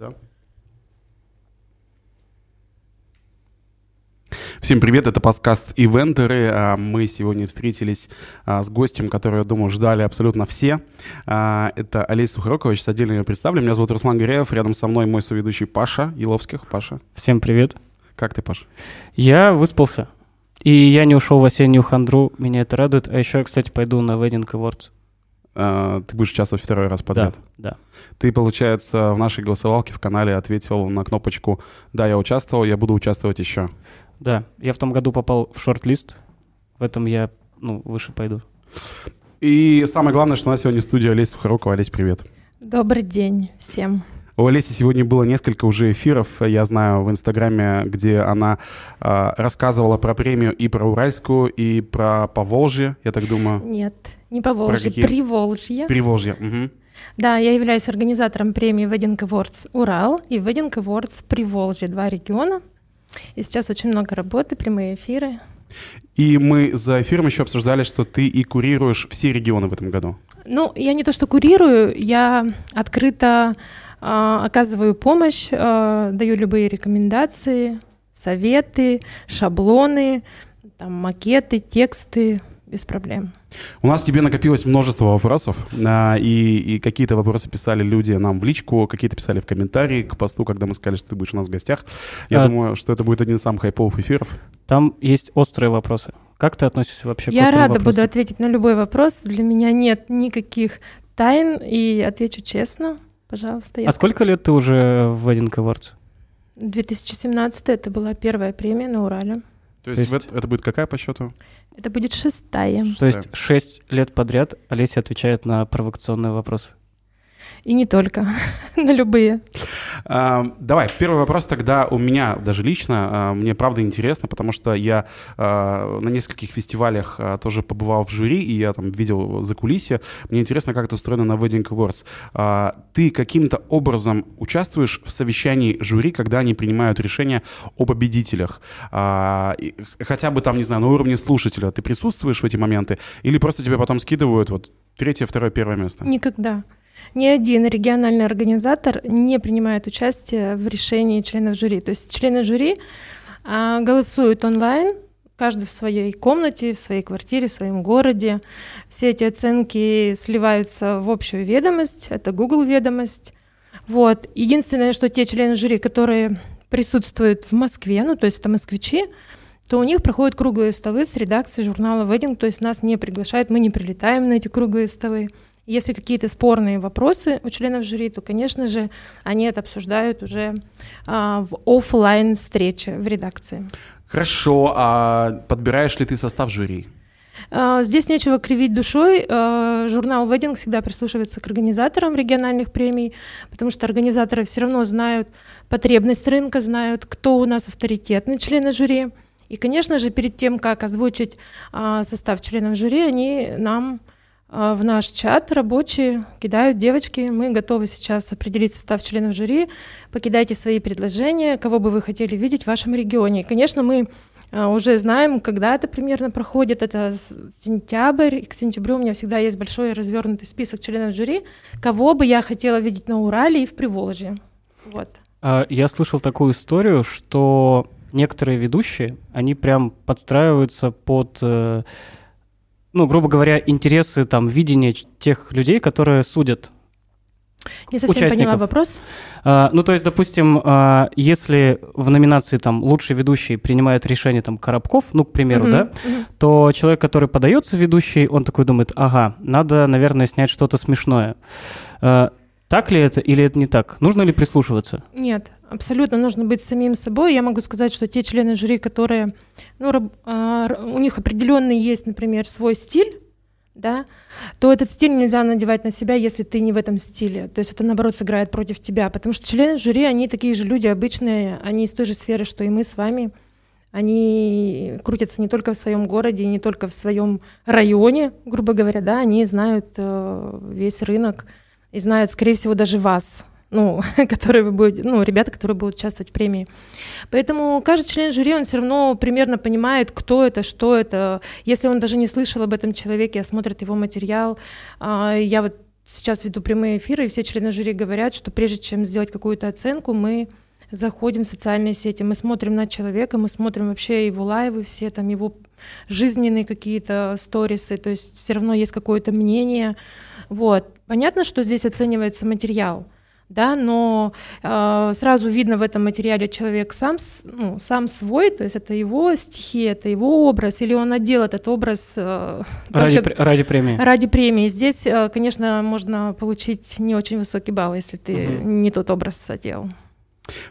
Да. Всем привет, это подкаст «Ивентеры». А, мы сегодня встретились а, с гостем, который, я думаю, ждали абсолютно все. А, это Олеся Сухорокова, сейчас отдельно ее представлю. Меня зовут Руслан Гореев, рядом со мной мой соведущий Паша Еловских. Паша. Всем привет. Как ты, Паша? Я выспался. И я не ушел в осеннюю хандру, меня это радует. А еще я, кстати, пойду на Wedding Awards. А, ты будешь участвовать второй раз подряд? Да, да. Ты, получается, в нашей голосовалке в канале ответил на кнопочку «Да, я участвовал, я буду участвовать еще». Да, я в том году попал в шорт-лист. В этом я, ну, выше пойду. И самое главное, что у нас сегодня в студии Олеся Сухорукова. Олесь, привет. Добрый день всем. У Олеси сегодня было несколько уже эфиров, я знаю, в Инстаграме, где она э, рассказывала про премию и про Уральскую, и про Поволжье, я так думаю. Нет, не Поволжье. Приволжье. Приволжье, угу. Да, я являюсь организатором премии Wedding Awards Урал и Wedding Awards Приволжье, два региона. И сейчас очень много работы, прямые эфиры. И мы за эфиром еще обсуждали, что ты и курируешь все регионы в этом году. Ну, я не то что курирую, я открыто оказываю помощь, а, даю любые рекомендации, советы, шаблоны, там, макеты, тексты, без проблем. У нас к тебе накопилось множество вопросов, а, и, и какие-то вопросы писали люди нам в личку, какие-то писали в комментарии к посту, когда мы сказали, что ты будешь у нас в гостях. Я а, думаю, что это будет один из самых хайповых эфиров. Там есть острые вопросы. Как ты относишься вообще Я к острым рада вопросам? буду ответить на любой вопрос. Для меня нет никаких тайн, и отвечу честно. Пожалуйста. А сколько лет ты уже в Wedding Awards? 2017 это была первая премия на Урале. То есть, То есть... это будет какая по счету? Это будет шестая. шестая. То есть шесть лет подряд Олеся отвечает на провокационные вопросы. И не только, на любые. А, давай, первый вопрос тогда у меня даже лично. А, мне правда интересно, потому что я а, на нескольких фестивалях а, тоже побывал в жюри, и я там видел за кулисье. Мне интересно, как это устроено на Wedding Awards. А, ты каким-то образом участвуешь в совещании жюри, когда они принимают решение о победителях? А, и, хотя бы там, не знаю, на уровне слушателя. Ты присутствуешь в эти моменты? Или просто тебе потом скидывают вот третье, второе, первое место? Никогда. Ни один региональный организатор не принимает участие в решении членов жюри. То есть члены жюри а, голосуют онлайн, каждый в своей комнате, в своей квартире, в своем городе. Все эти оценки сливаются в общую ведомость, это Google ведомость. Вот. Единственное, что те члены жюри, которые присутствуют в Москве, ну то есть это москвичи, то у них проходят круглые столы с редакцией журнала Wedding, то есть нас не приглашают, мы не прилетаем на эти круглые столы. Если какие-то спорные вопросы у членов жюри, то, конечно же, они это обсуждают уже а, в офлайн встрече в редакции. Хорошо, а подбираешь ли ты состав жюри? А, здесь нечего кривить душой. А, журнал Wedding всегда прислушивается к организаторам региональных премий, потому что организаторы все равно знают потребность рынка, знают, кто у нас авторитетный члены жюри. И, конечно же, перед тем, как озвучить а, состав членов жюри, они нам в наш чат рабочие кидают девочки. Мы готовы сейчас определить состав членов жюри. Покидайте свои предложения, кого бы вы хотели видеть в вашем регионе. Конечно, мы а, уже знаем, когда это примерно проходит. Это сентябрь. И к сентябрю у меня всегда есть большой развернутый список членов жюри, кого бы я хотела видеть на Урале и в Приволжье. Вот. А, я слышал такую историю, что некоторые ведущие, они прям подстраиваются под э, ну, грубо говоря, интересы, там, видение тех людей, которые судят не совсем участников. поняла вопрос. А, ну, то есть, допустим, а, если в номинации там лучший ведущий принимает решение там Коробков, ну, к примеру, uh-huh, да, uh-huh. то человек, который подается ведущий, он такой думает, ага, надо, наверное, снять что-то смешное. А, так ли это или это не так? Нужно ли прислушиваться? Нет, абсолютно нужно быть самим собой. Я могу сказать, что те члены жюри, которые, ну, а, у них определенный есть, например, свой стиль, да, то этот стиль нельзя надевать на себя, если ты не в этом стиле. То есть это, наоборот, сыграет против тебя. Потому что члены жюри, они такие же люди обычные, они из той же сферы, что и мы с вами. Они крутятся не только в своем городе, не только в своем районе, грубо говоря, да, они знают э, весь рынок и знают, скорее всего, даже вас ну, которые вы будете, ну, ребята, которые будут участвовать в премии. Поэтому каждый член жюри, он все равно примерно понимает, кто это, что это. Если он даже не слышал об этом человеке, а смотрит его материал, а, я вот сейчас веду прямые эфиры, и все члены жюри говорят, что прежде чем сделать какую-то оценку, мы заходим в социальные сети, мы смотрим на человека, мы смотрим вообще его лайвы, все там его жизненные какие-то сторисы, то есть все равно есть какое-то мнение. Вот. Понятно, что здесь оценивается материал, да, но э, сразу видно в этом материале человек сам, ну, сам свой, то есть это его стихи, это его образ, или он отдел этот образ э, ради, только, ради премии. Ради премии. Здесь, э, конечно, можно получить не очень высокий балл, если ты угу. не тот образ одел.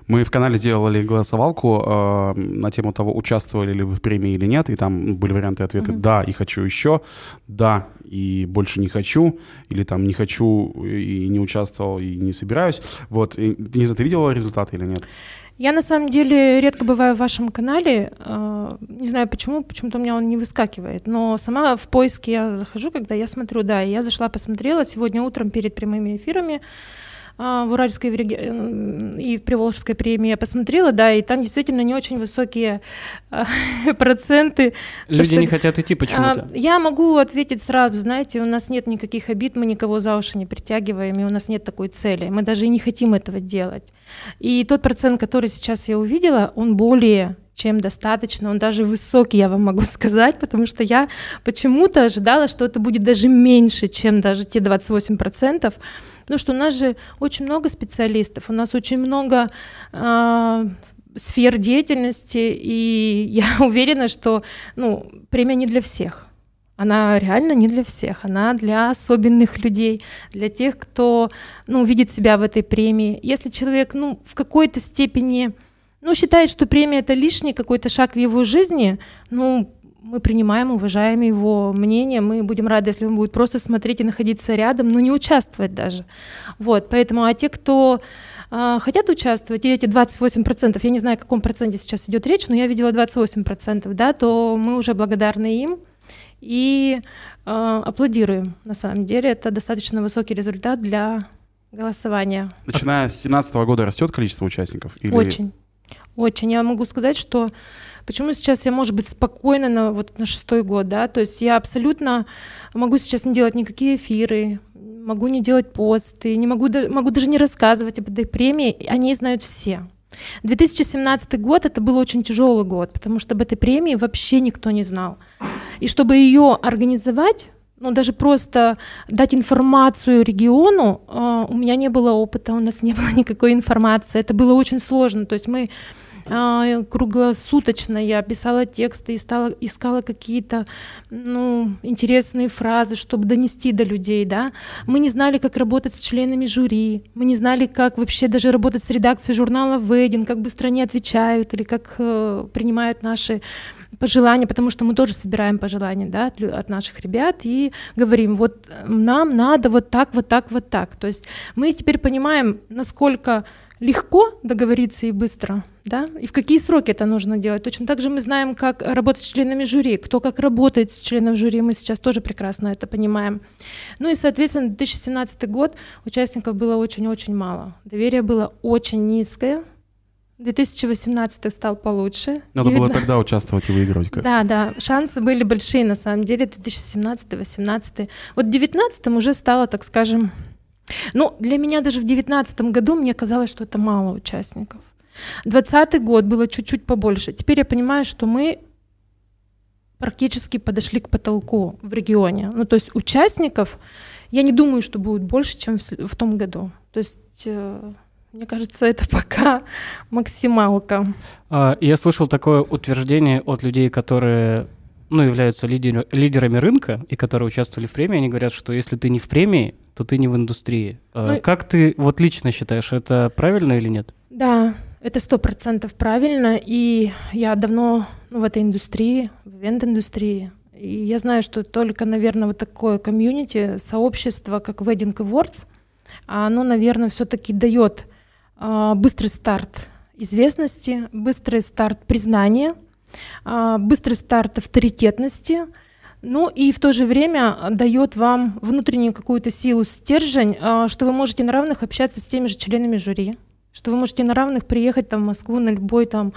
Мы в канале делали голосовалку э, на тему того, участвовали ли вы в премии или нет, и там были варианты ответа mm-hmm. «да» и «хочу еще», «да» и «больше не хочу», или там «не хочу» и «не участвовал» и «не собираюсь». Вот, и, не знаю, ты видела результаты или нет? Я на самом деле редко бываю в вашем канале, э, не знаю почему, почему-то у меня он не выскакивает, но сама в поиске я захожу, когда я смотрю, да, я зашла, посмотрела сегодня утром перед прямыми эфирами, а, в Уральской и в Приволжской премии я посмотрела, да, и там действительно не очень высокие а, проценты. Люди то, что, не хотят идти почему-то. А, я могу ответить сразу, знаете, у нас нет никаких обид, мы никого за уши не притягиваем, и у нас нет такой цели, мы даже и не хотим этого делать. И тот процент, который сейчас я увидела, он более чем достаточно, он даже высокий, я вам могу сказать, потому что я почему-то ожидала, что это будет даже меньше, чем даже те 28%, Потому что у нас же очень много специалистов, у нас очень много э, сфер деятельности, и я уверена, что ну, премия не для всех. Она реально не для всех, она для особенных людей, для тех, кто ну, видит себя в этой премии. Если человек ну, в какой-то степени ну, считает, что премия это лишний какой-то шаг в его жизни, ну, мы принимаем, уважаем его мнение, мы будем рады, если он будет просто смотреть и находиться рядом, но не участвовать даже. Вот, поэтому, а те, кто э, хотят участвовать, и эти 28%, я не знаю, о каком проценте сейчас идет речь, но я видела 28%, да, то мы уже благодарны им и э, аплодируем, на самом деле. Это достаточно высокий результат для голосования. Начиная с 2017 года растет количество участников? Или... Очень. Очень. Я могу сказать, что почему сейчас я, может быть, спокойна на, вот, на шестой год, да, то есть я абсолютно могу сейчас не делать никакие эфиры, могу не делать посты, не могу, могу даже не рассказывать об этой премии, они знают все. 2017 год это был очень тяжелый год, потому что об этой премии вообще никто не знал. И чтобы ее организовать, ну, даже просто дать информацию региону, э, у меня не было опыта, у нас не было никакой информации. Это было очень сложно. То есть мы а, круглосуточно я писала тексты и стала, искала какие-то ну, интересные фразы, чтобы донести до людей, да. Мы не знали, как работать с членами жюри, мы не знали, как вообще даже работать с редакцией журнала «Ведин», как быстро они отвечают или как э, принимают наши пожелания, потому что мы тоже собираем пожелания да, от, от наших ребят и говорим, вот нам надо вот так, вот так, вот так. То есть мы теперь понимаем, насколько легко договориться и быстро, да, и в какие сроки это нужно делать. Точно так же мы знаем, как работать с членами жюри, кто как работает с членом жюри, мы сейчас тоже прекрасно это понимаем. Ну и, соответственно, 2017 год участников было очень-очень мало, доверие было очень низкое, 2018 стал получше. Надо 19... было тогда участвовать и выигрывать. Как? Да, да, шансы были большие на самом деле, 2017-2018. Вот в 2019 уже стало, так скажем, ну, для меня даже в 2019 году мне казалось, что это мало участников. 2020 год было чуть-чуть побольше. Теперь я понимаю, что мы практически подошли к потолку в регионе. Ну, то есть участников, я не думаю, что будет больше, чем в, в том году. То есть... Э, мне кажется, это пока максималка. А, я слышал такое утверждение от людей, которые ну, являются лидер, лидерами рынка и которые участвовали в премии, они говорят, что если ты не в премии, то ты не в индустрии. А ну, как ты вот лично считаешь, это правильно или нет? Да, это сто процентов правильно, и я давно ну, в этой индустрии, в ивент-индустрии, и я знаю, что только, наверное, вот такое комьюнити, сообщество, как Wedding Awards, оно, наверное, все-таки дает быстрый старт известности, быстрый старт признания – а, быстрый старт авторитетности, ну и в то же время дает вам внутреннюю какую-то силу, стержень, а, что вы можете на равных общаться с теми же членами жюри, что вы можете на равных приехать там, в Москву на любой там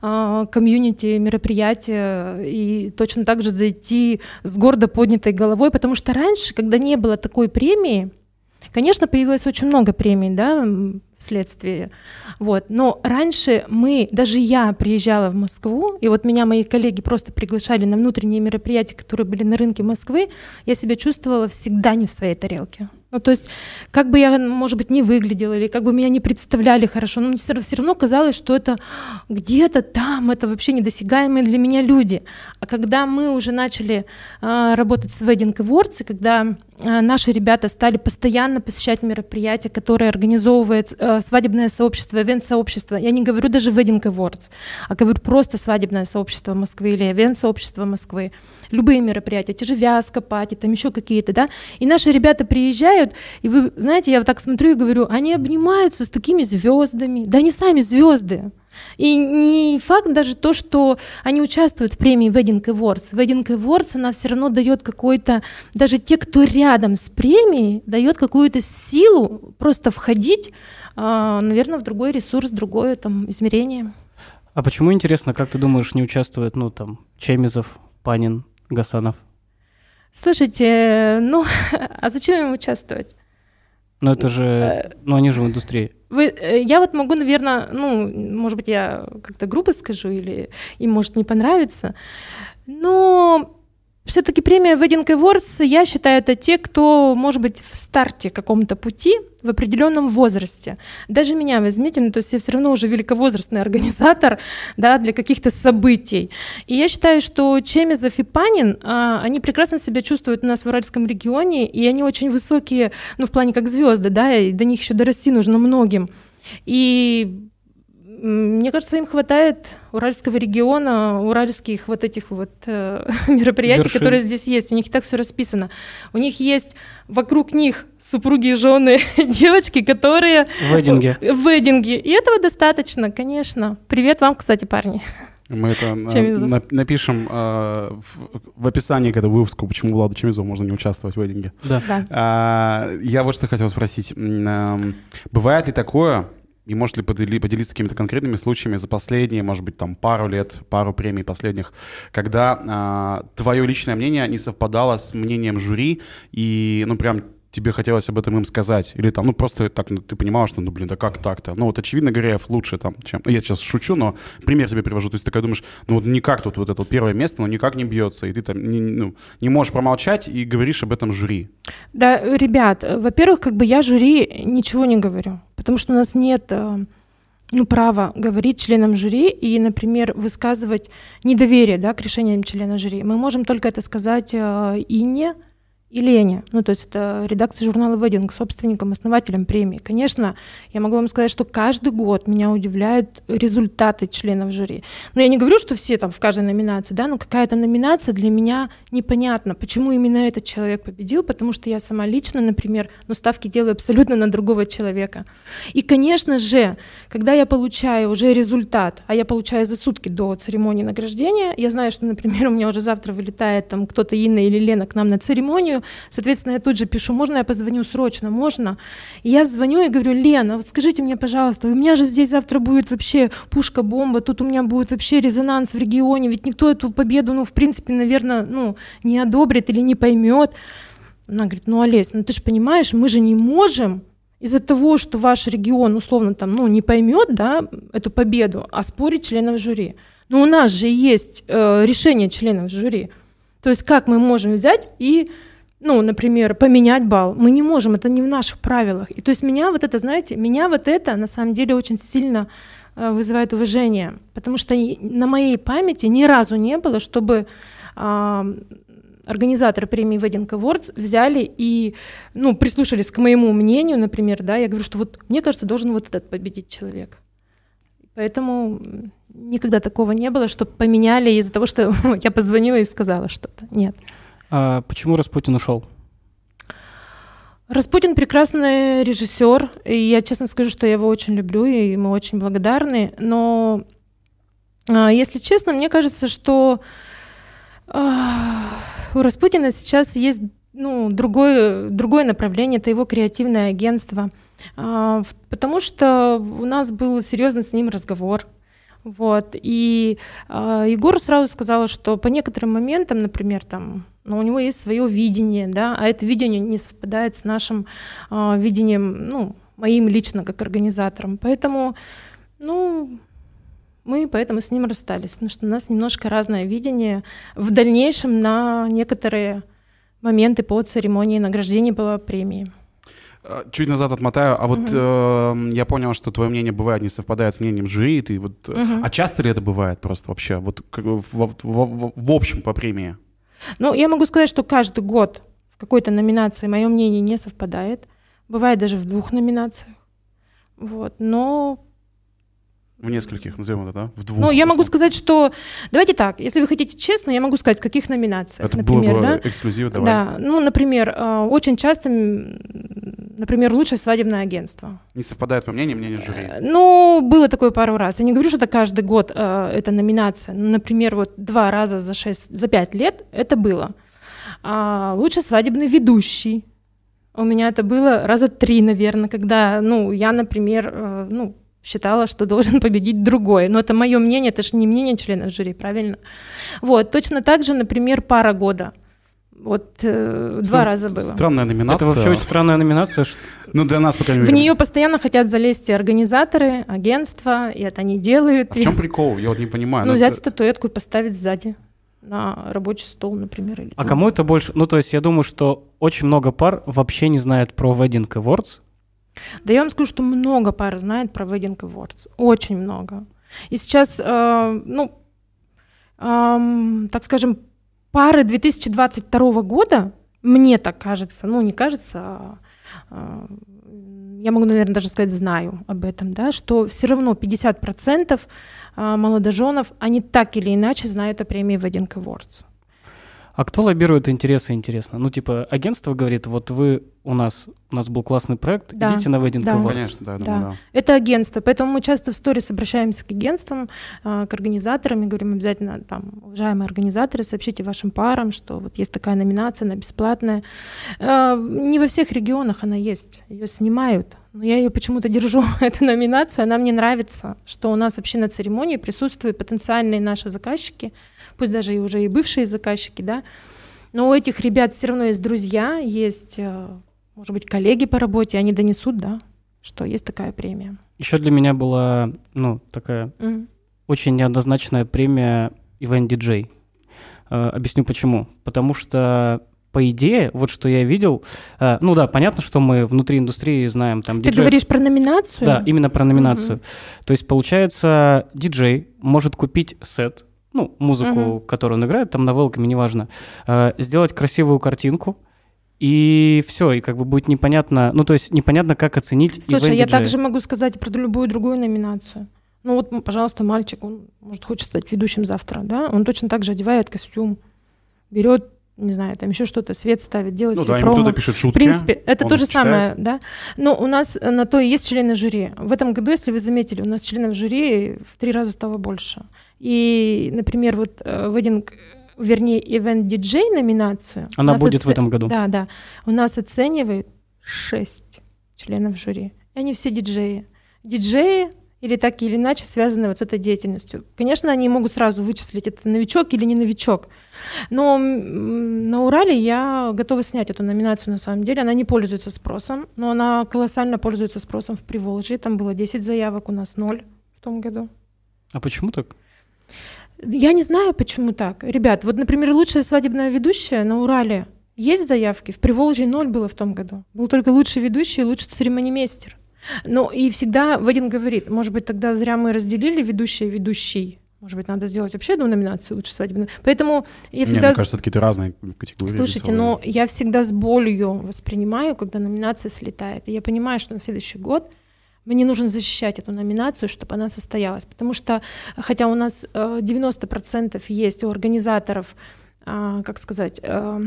а, комьюнити мероприятие и точно так же зайти с гордо поднятой головой, потому что раньше, когда не было такой премии, Конечно, появилось очень много премий, да, вследствие. Вот. Но раньше мы, даже я приезжала в Москву, и вот меня мои коллеги просто приглашали на внутренние мероприятия, которые были на рынке Москвы, я себя чувствовала всегда не в своей тарелке. Ну, то есть, как бы я, может быть, не выглядела, или как бы меня не представляли хорошо, но все, все равно казалось, что это где-то там, это вообще недосягаемые для меня люди. А когда мы уже начали э, работать с Wedding Awards, и когда э, наши ребята стали постоянно посещать мероприятия, которые организовывает э, свадебное сообщество, ивент-сообщество, я не говорю даже Wedding Awards, а говорю просто свадебное сообщество Москвы или ивент-сообщество Москвы, любые мероприятия, те же Вязка, Пати, там еще какие-то, да, и наши ребята приезжают, обнимают, и вы знаете, я вот так смотрю и говорю, они обнимаются с такими звездами, да они сами звезды. И не факт даже то, что они участвуют в премии Wedding Awards. Wedding Awards, она все равно дает какой-то, даже те, кто рядом с премией, дает какую-то силу просто входить, а, наверное, в другой ресурс, другое там измерение. А почему, интересно, как ты думаешь, не участвует, ну, там, Чемизов, Панин, Гасанов? Слушайте, ну, а зачем им участвовать? Ну, это же, э, ну, они же в индустрии. Вы, э, я вот могу, наверное, ну, может быть, я как-то грубо скажу, или им может не понравиться, но все-таки премия Wedding Awards, я считаю, это те, кто, может быть, в старте каком-то пути, в определенном возрасте. Даже меня возьмите, ну, то есть я все равно уже великовозрастный организатор да, для каких-то событий. И я считаю, что Чемизов и Панин, а, они прекрасно себя чувствуют у нас в Уральском регионе, и они очень высокие, ну, в плане как звезды, да, и до них еще дорасти нужно многим. И мне кажется, им хватает уральского региона, уральских вот этих вот э, мероприятий, Вершин. которые здесь есть. У них и так все расписано. У них есть вокруг них супруги и жены девочки, которые... В вединге. В вединге. И этого достаточно, конечно. Привет вам, кстати, парни. Мы это на, напишем э, в, в описании к этому выпуску, почему Владу Чемизову можно не участвовать в вединге. Да. да. А, я вот что хотел спросить. А, бывает ли такое, и может ли подели, поделиться какими-то конкретными случаями за последние, может быть, там пару лет, пару премий последних, когда а, твое личное мнение не совпадало с мнением жюри, и, ну, прям тебе хотелось об этом им сказать? Или там, ну, просто так, ну, ты понимал, что, ну, блин, да как так-то? Ну, вот, очевидно, Гореев лучше там, чем... Я сейчас шучу, но пример тебе привожу. То есть ты такой думаешь, ну, вот никак тут вот это вот первое место, ну, никак не бьется, и ты там не, ну, не можешь промолчать и говоришь об этом жюри. Да, ребят, во-первых, как бы я жюри ничего не говорю потому что у нас нет э, ну, права говорить членам жюри и, например, высказывать недоверие да, к решениям члена жюри. Мы можем только это сказать э, Инне, и Лене, ну то есть это редакция журнала «Вединг», собственником, основателем премии. Конечно, я могу вам сказать, что каждый год меня удивляют результаты членов жюри. Но я не говорю, что все там в каждой номинации, да, но какая-то номинация для меня непонятна. Почему именно этот человек победил? Потому что я сама лично, например, ну, ставки делаю абсолютно на другого человека. И, конечно же, когда я получаю уже результат, а я получаю за сутки до церемонии награждения, я знаю, что, например, у меня уже завтра вылетает там кто-то Инна или Лена к нам на церемонию, Соответственно, я тут же пишу, можно я позвоню срочно, можно? И я звоню и говорю, Лена, вот скажите мне, пожалуйста, у меня же здесь завтра будет вообще пушка-бомба, тут у меня будет вообще резонанс в регионе, ведь никто эту победу, ну, в принципе, наверное, ну, не одобрит или не поймет. Она говорит, ну, Олесь, ну ты же понимаешь, мы же не можем из-за того, что ваш регион условно там, ну, не поймет, да, эту победу, а спорить членов жюри. Но у нас же есть э, решение членов жюри. То есть как мы можем взять и ну, например, поменять балл. Мы не можем, это не в наших правилах. И то есть меня вот это, знаете, меня вот это на самом деле очень сильно э, вызывает уважение, потому что на моей памяти ни разу не было, чтобы э, организаторы премии Wedding Awards взяли и, ну, прислушались к моему мнению, например, да, я говорю, что вот мне кажется, должен вот этот победить человек. Поэтому никогда такого не было, что поменяли из-за того, что я позвонила и сказала что-то. Нет. А почему Распутин ушел? Распутин прекрасный режиссер, и я честно скажу, что я его очень люблю, и мы очень благодарны. Но, а, если честно, мне кажется, что а, у Распутина сейчас есть ну, другое, другое направление, это его креативное агентство. А, потому что у нас был серьезный с ним разговор. Вот. И Егор сразу сказал, что по некоторым моментам, например, там, ну, у него есть свое видение, да, а это видение не совпадает с нашим э, видением, ну, моим лично как организатором. Поэтому, ну, мы поэтому с ним расстались, потому что у нас немножко разное видение в дальнейшем на некоторые моменты по церемонии награждения по премии. Э, чуть назад отмотаю, а вот угу. э, я понял, что твое мнение бывает не совпадает с мнением жюри, ты вот, угу. а часто ли это бывает просто вообще, вот в, в, в, в общем по премии? Ну, я могу сказать, что каждый год в какой-то номинации мое мнение не совпадает, бывает даже в двух номинациях, вот, но в нескольких, назовем это, да? В двух. Ну, я могу сказать, что... Давайте так, если вы хотите честно, я могу сказать, в каких номинациях, это например, было бы да? эксклюзив, давай. Да, ну, например, э, очень часто, например, лучшее свадебное агентство. Не совпадает по мнению, мнение жюри? Э, ну, было такое пару раз. Я не говорю, что это каждый год э, эта номинация. Например, вот два раза за шесть, за пять лет это было. А лучший свадебный ведущий. У меня это было раза три, наверное, когда, ну, я, например, ну, считала, что должен победить другой. Но это мое мнение, это же не мнение членов жюри, правильно? Вот, точно так же, например, пара года. Вот э, два раза было. Странная номинация. Это вообще очень странная номинация. Что... Ну, для нас, по крайней мере. В нее постоянно хотят залезть и организаторы, агентства, и это они делают. А в чем прикол? Я вот не понимаю. Ну, взять это... статуэтку и поставить сзади на рабочий стол, например. Или а кому это больше? Ну, то есть я думаю, что очень много пар вообще не знает про Wedding Awards, да я вам скажу, что много пар знает про Wedding Awards. Очень много. И сейчас, э, ну, э, так скажем, пары 2022 года, мне так кажется, ну, не кажется, а, э, я могу, наверное, даже сказать, знаю об этом, да, что все равно 50% э, молодоженов, они так или иначе знают о премии Wedding Awards. А кто лоббирует интересы, интересно? Ну, типа, агентство говорит, вот вы у нас, у нас был классный проект, да, идите на Wedding да. Awards. Конечно, да, да. Думаю, да. Это агентство, поэтому мы часто в сторис обращаемся к агентствам, а, к организаторам и говорим обязательно, там, уважаемые организаторы, сообщите вашим парам, что вот есть такая номинация, она бесплатная. А, не во всех регионах она есть, ее снимают, но я ее почему-то держу, эту номинацию, она мне нравится, что у нас вообще на церемонии присутствуют потенциальные наши заказчики, пусть даже и уже и бывшие заказчики, да, но у этих ребят все равно есть друзья, есть, э, может быть, коллеги по работе, они донесут, да, что есть такая премия. Еще для меня была, ну, такая mm. очень неоднозначная премия Event DJ. Э, объясню почему. Потому что по идее, вот что я видел, э, ну да, понятно, что мы внутри индустрии знаем там Ты говоришь про номинацию? Да, именно про номинацию. Mm-hmm. То есть, получается, диджей может купить сет, ну, музыку, uh-huh. которую он играет, там на велками, неважно, э, сделать красивую картинку, и все, и как бы будет непонятно, ну, то есть непонятно, как оценить Слушай, я также могу сказать про любую другую номинацию. Ну вот, пожалуйста, мальчик, он, может, хочет стать ведущим завтра, да, он точно так же одевает костюм, берет не знаю, там еще что-то, свет ставит, делает ну, да, промо. кто-то пишет шутки. В принципе, это то же читает. самое, да. Но у нас на то и есть члены жюри. В этом году, если вы заметили, у нас членов жюри в три раза стало больше. И, например, вот э, вернее, event DJ номинацию. Она будет оце... в этом году. Да, да. У нас оценивают шесть членов жюри. И они все диджеи. Диджеи или так или иначе связаны вот с этой деятельностью. Конечно, они могут сразу вычислить, это новичок или не новичок. Но на Урале я готова снять эту номинацию на самом деле. Она не пользуется спросом, но она колоссально пользуется спросом в Приволжье. Там было 10 заявок, у нас 0 в том году. А почему так? Я не знаю, почему так. Ребят, вот, например, лучшая свадебная ведущая на Урале. Есть заявки? В Приволжье ноль было в том году. Был только лучший ведущий и лучший церемонимейстер. Ну и всегда Вадим говорит, может быть, тогда зря мы разделили ведущий и ведущий. Может быть, надо сделать вообще одну номинацию лучше свадебную. Поэтому я всегда... Не, мне кажется, какие-то разные категории. Слушайте, но я всегда с болью воспринимаю, когда номинация слетает. И я понимаю, что на следующий год мне нужно защищать эту номинацию, чтобы она состоялась. Потому что, хотя у нас 90% э, есть у организаторов, а, как сказать, э,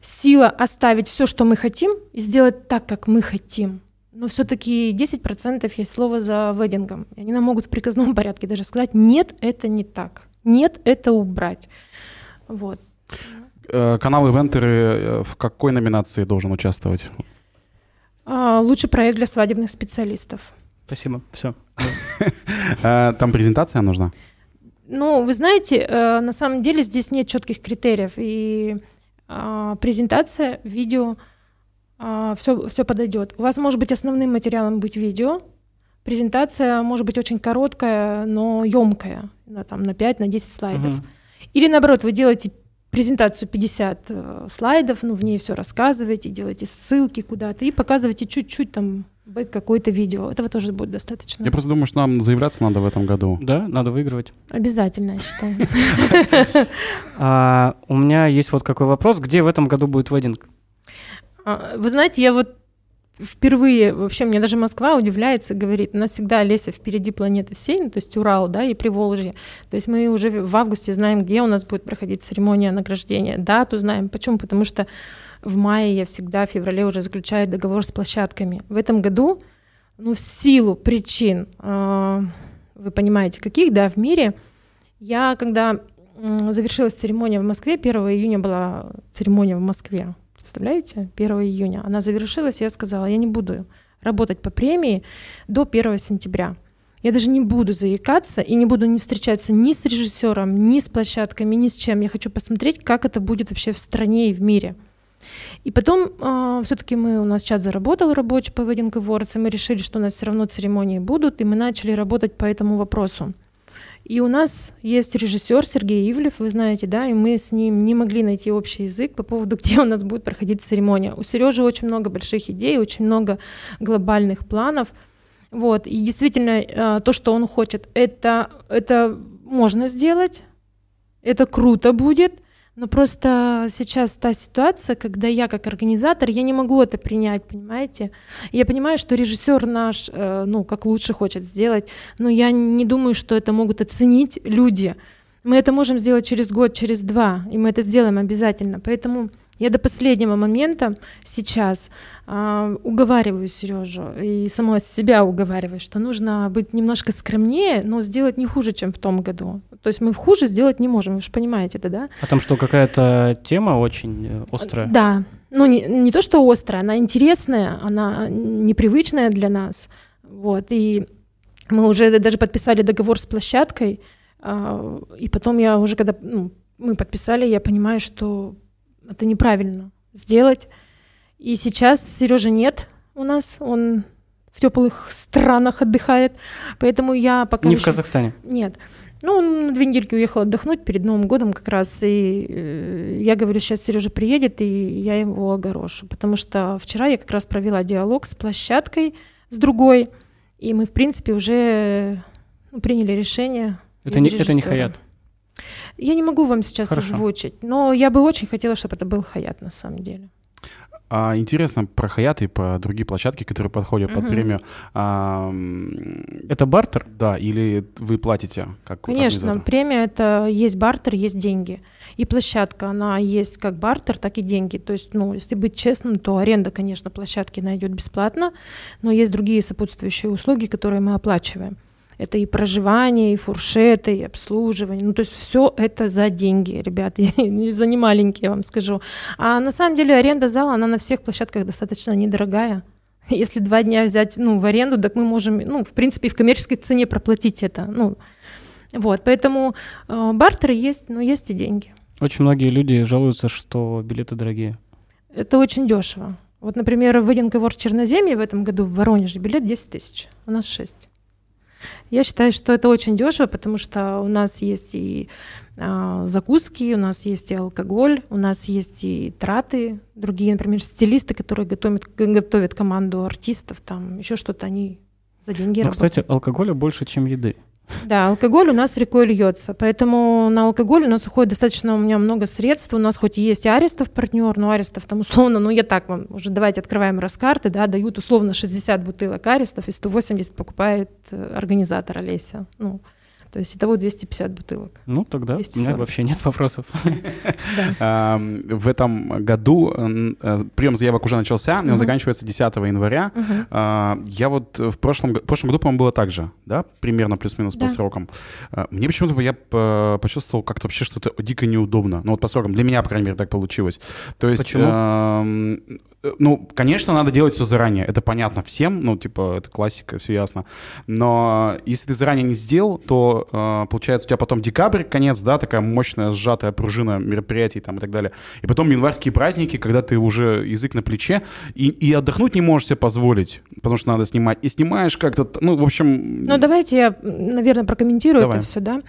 сила оставить все, что мы хотим, и сделать так, как мы хотим. Но все-таки 10% есть слово за ведингом. И они нам могут в приказном порядке даже сказать, нет, это не так. Нет, это убрать. Вот. Э, канал Ивентеры в какой номинации должен участвовать? А, лучший проект для свадебных специалистов. Спасибо. Все. Там презентация нужна? Ну, вы знаете, э, на самом деле здесь нет четких критериев. И а, презентация, видео, все, все подойдет. У вас может быть основным материалом быть видео, презентация может быть очень короткая, но емкая, на, там, на 5, на 10 слайдов. Угу. Или наоборот, вы делаете презентацию 50 э, слайдов, ну, в ней все рассказываете, делаете ссылки куда-то и показываете чуть-чуть там какое-то видео. Этого тоже будет достаточно. Я просто думаю, что нам заявляться надо в этом году. Да, надо выигрывать. Обязательно, я считаю. А, у меня есть вот какой вопрос. Где в этом году будет вейдинг? А, вы знаете, я вот впервые, вообще, мне даже Москва удивляется, говорит, у нас всегда Олеся впереди планеты всей, ну, то есть Урал, да, и Приволжье. То есть мы уже в августе знаем, где у нас будет проходить церемония награждения, дату знаем. Почему? Потому что в мае я всегда, в феврале уже заключаю договор с площадками. В этом году, ну, в силу причин, э, вы понимаете, каких, да, в мире, я, когда завершилась церемония в Москве, 1 июня была церемония в Москве, Представляете? 1 июня. Она завершилась, и я сказала, я не буду работать по премии до 1 сентября. Я даже не буду заикаться и не буду не встречаться ни с режиссером, ни с площадками, ни с чем. Я хочу посмотреть, как это будет вообще в стране и в мире. И потом э, все-таки мы, у нас чат заработал рабочий по Wedding Awards, и мы решили, что у нас все равно церемонии будут, и мы начали работать по этому вопросу. И у нас есть режиссер Сергей Ивлев, вы знаете, да, и мы с ним не могли найти общий язык по поводу, где у нас будет проходить церемония. У Сережи очень много больших идей, очень много глобальных планов. Вот, и действительно, э, то, что он хочет, это, это можно сделать, это круто будет, но просто сейчас та ситуация, когда я как организатор, я не могу это принять, понимаете? Я понимаю, что режиссер наш, э, ну, как лучше хочет сделать, но я не думаю, что это могут оценить люди. Мы это можем сделать через год, через два, и мы это сделаем обязательно. Поэтому я до последнего момента сейчас э, уговариваю Сережу и сама себя уговариваю, что нужно быть немножко скромнее, но сделать не хуже, чем в том году. То есть мы в хуже сделать не можем, вы же понимаете это, да? Потому что какая-то тема очень э, острая. Да, ну не, не то, что острая, она интересная, она непривычная для нас. Вот, и мы уже даже подписали договор с площадкой, э, и потом я уже, когда ну, мы подписали, я понимаю, что это неправильно сделать. И сейчас Сережа нет у нас, он в теплых странах отдыхает, поэтому я пока не еще... в Казахстане. Нет. Ну, он на две недельки уехал отдохнуть перед Новым годом как раз, и э, я говорю, сейчас Сережа приедет, и я его огорошу, потому что вчера я как раз провела диалог с площадкой, с другой, и мы, в принципе, уже ну, приняли решение. Это не, это не Хаят? Я не могу вам сейчас Хорошо. озвучить, но я бы очень хотела, чтобы это был Хаят на самом деле. А, интересно про Хаят и про другие площадки, которые подходят угу. под премию. А, это бартер? Да, или вы платите как Конечно, премия это есть бартер, есть деньги. И площадка, она есть как бартер, так и деньги. То есть, ну, если быть честным, то аренда, конечно, площадки найдет бесплатно, но есть другие сопутствующие услуги, которые мы оплачиваем. Это и проживание, и фуршеты, и обслуживание. Ну, то есть все это за деньги, ребят, и за немаленькие, я вам скажу. А на самом деле аренда зала, она на всех площадках достаточно недорогая. Если два дня взять ну, в аренду, так мы можем, ну, в принципе, в коммерческой цене проплатить это. Ну, вот, поэтому э, бартеры есть, но есть и деньги. Очень многие люди жалуются, что билеты дорогие. Это очень дешево. Вот, например, в Award Черноземье в этом году в Воронеже билет 10 тысяч, у нас 6. Я считаю, что это очень дешево, потому что у нас есть и а, закуски, у нас есть и алкоголь, у нас есть и траты, другие, например, стилисты, которые готовят, готовят команду артистов, там еще что-то, они за деньги Но, работают. Кстати, алкоголя больше, чем еды. Да, алкоголь у нас рекой льется, поэтому на алкоголь у нас уходит достаточно у меня много средств. У нас хоть и есть Арестов партнер, но Арестов там условно, ну я так вам уже давайте открываем раскарты, да, дают условно 60 бутылок Арестов и 180 покупает э, организатор Олеся. Ну, то есть итого 250 бутылок. Ну, тогда 240. у меня вообще нет вопросов. В этом году э, прием заявок уже начался, он заканчивается 10 января. А, я вот в прошлом году, по-моему, было так же, да, примерно плюс-минус по срокам. А, мне почему-то я почувствовал как-то вообще что-то дико неудобно. Ну вот по срокам, для меня, по крайней мере, так получилось. То есть... Почему? Э, ну, конечно, надо делать все заранее, это понятно всем, ну, типа, это классика, все ясно. Но если ты заранее не сделал, то, э, получается, у тебя потом декабрь, конец, да, такая мощная сжатая пружина мероприятий там и так далее. И потом январские праздники, когда ты уже язык на плече, и, и отдохнуть не можешь себе позволить, потому что надо снимать. И снимаешь как-то, ну, в общем... Ну, давайте я, наверное, прокомментирую Давай. это все, да.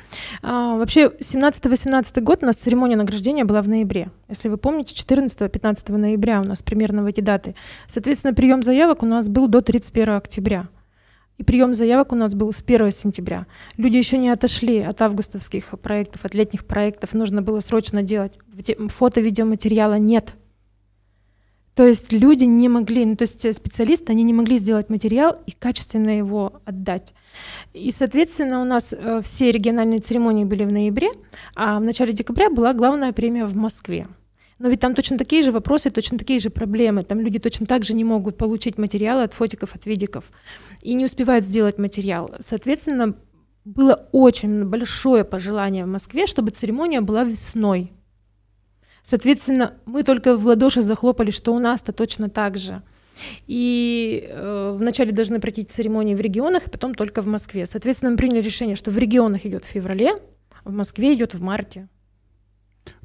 А, вообще, 17-18 год у нас церемония награждения была в ноябре. Если вы помните, 14-15 ноября у нас примерно в эти даты. Соответственно, прием заявок у нас был до 31 октября. И прием заявок у нас был с 1 сентября. Люди еще не отошли от августовских проектов, от летних проектов. Нужно было срочно делать. Фото-видеоматериала нет. То есть люди не могли, ну, то есть специалисты, они не могли сделать материал и качественно его отдать. И, соответственно, у нас э, все региональные церемонии были в ноябре, а в начале декабря была главная премия в Москве. Но ведь там точно такие же вопросы, точно такие же проблемы. Там люди точно так же не могут получить материалы от фотиков, от видиков и не успевают сделать материал. Соответственно, было очень большое пожелание в Москве, чтобы церемония была весной. Соответственно, мы только в ладоши захлопали, что у нас-то точно так же. И э, вначале должны пройти церемонии в регионах, и потом только в Москве. Соответственно, мы приняли решение, что в регионах идет в феврале, а в Москве идет в марте.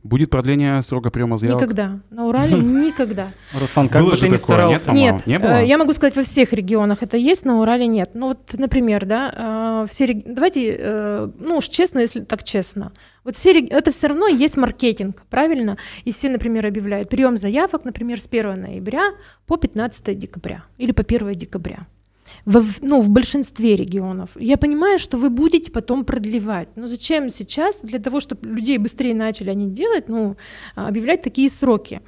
Будет продление срока приема заявок? Никогда. На Урале никогда. Руслан, как бы ты ни старался. Нет, не было? Э, я могу сказать, во всех регионах это есть, на Урале нет. Ну вот, например, да, э, все давайте, э, ну уж честно, если так честно. Вот все, это все равно есть маркетинг, правильно? И все, например, объявляют прием заявок, например, с 1 ноября по 15 декабря или по 1 декабря в, ну, в большинстве регионов. Я понимаю, что вы будете потом продлевать. Но зачем сейчас, для того, чтобы людей быстрее начали они делать, ну, а, объявлять такие сроки?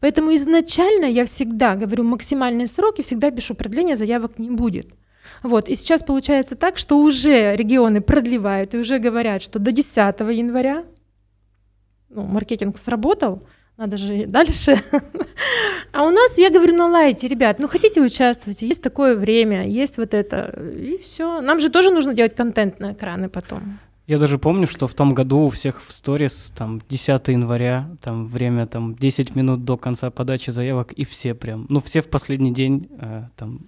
Поэтому изначально я всегда говорю максимальные сроки, всегда пишу продление, заявок не будет. Вот. И сейчас получается так, что уже регионы продлевают и уже говорят, что до 10 января ну, маркетинг сработал, надо же дальше. А у нас, я говорю, ну лайте, ребят, ну хотите участвовать, есть такое время, есть вот это, и все. Нам же тоже нужно делать контент на экраны потом. Я даже помню, что в том году у всех в сторис, там, 10 января, там, время, там, 10 минут до конца подачи заявок, и все прям, ну, все в последний день, э, там,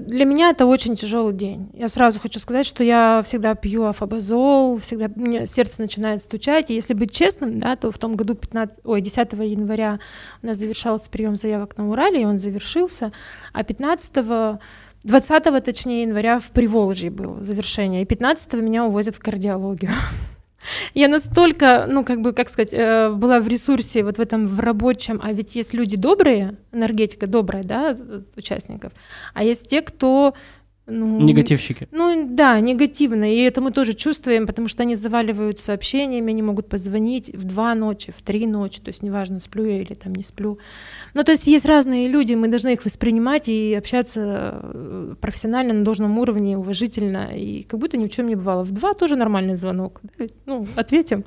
для меня это очень тяжелый день. Я сразу хочу сказать, что я всегда пью афобазол, всегда мне сердце начинает стучать. И если быть честным, да, то в том году 15, ой, 10 января у нас завершался прием заявок на Урале, и он завершился, а 15 20 точнее января в Приволжье был завершение, и 15 меня увозят в кардиологию. Я настолько, ну, как бы, как сказать, э, была в ресурсе, вот в этом, в рабочем, а ведь есть люди добрые, энергетика добрая, да, участников, а есть те, кто ну, Негативщики. Ну да, негативно. И это мы тоже чувствуем, потому что они заваливают сообщениями, они могут позвонить в два ночи, в три ночи, то есть неважно, сплю я или там не сплю. Ну то есть есть разные люди, мы должны их воспринимать и общаться э, профессионально на должном уровне, уважительно, и как будто ни в чем не бывало. В два тоже нормальный звонок, ну ответим.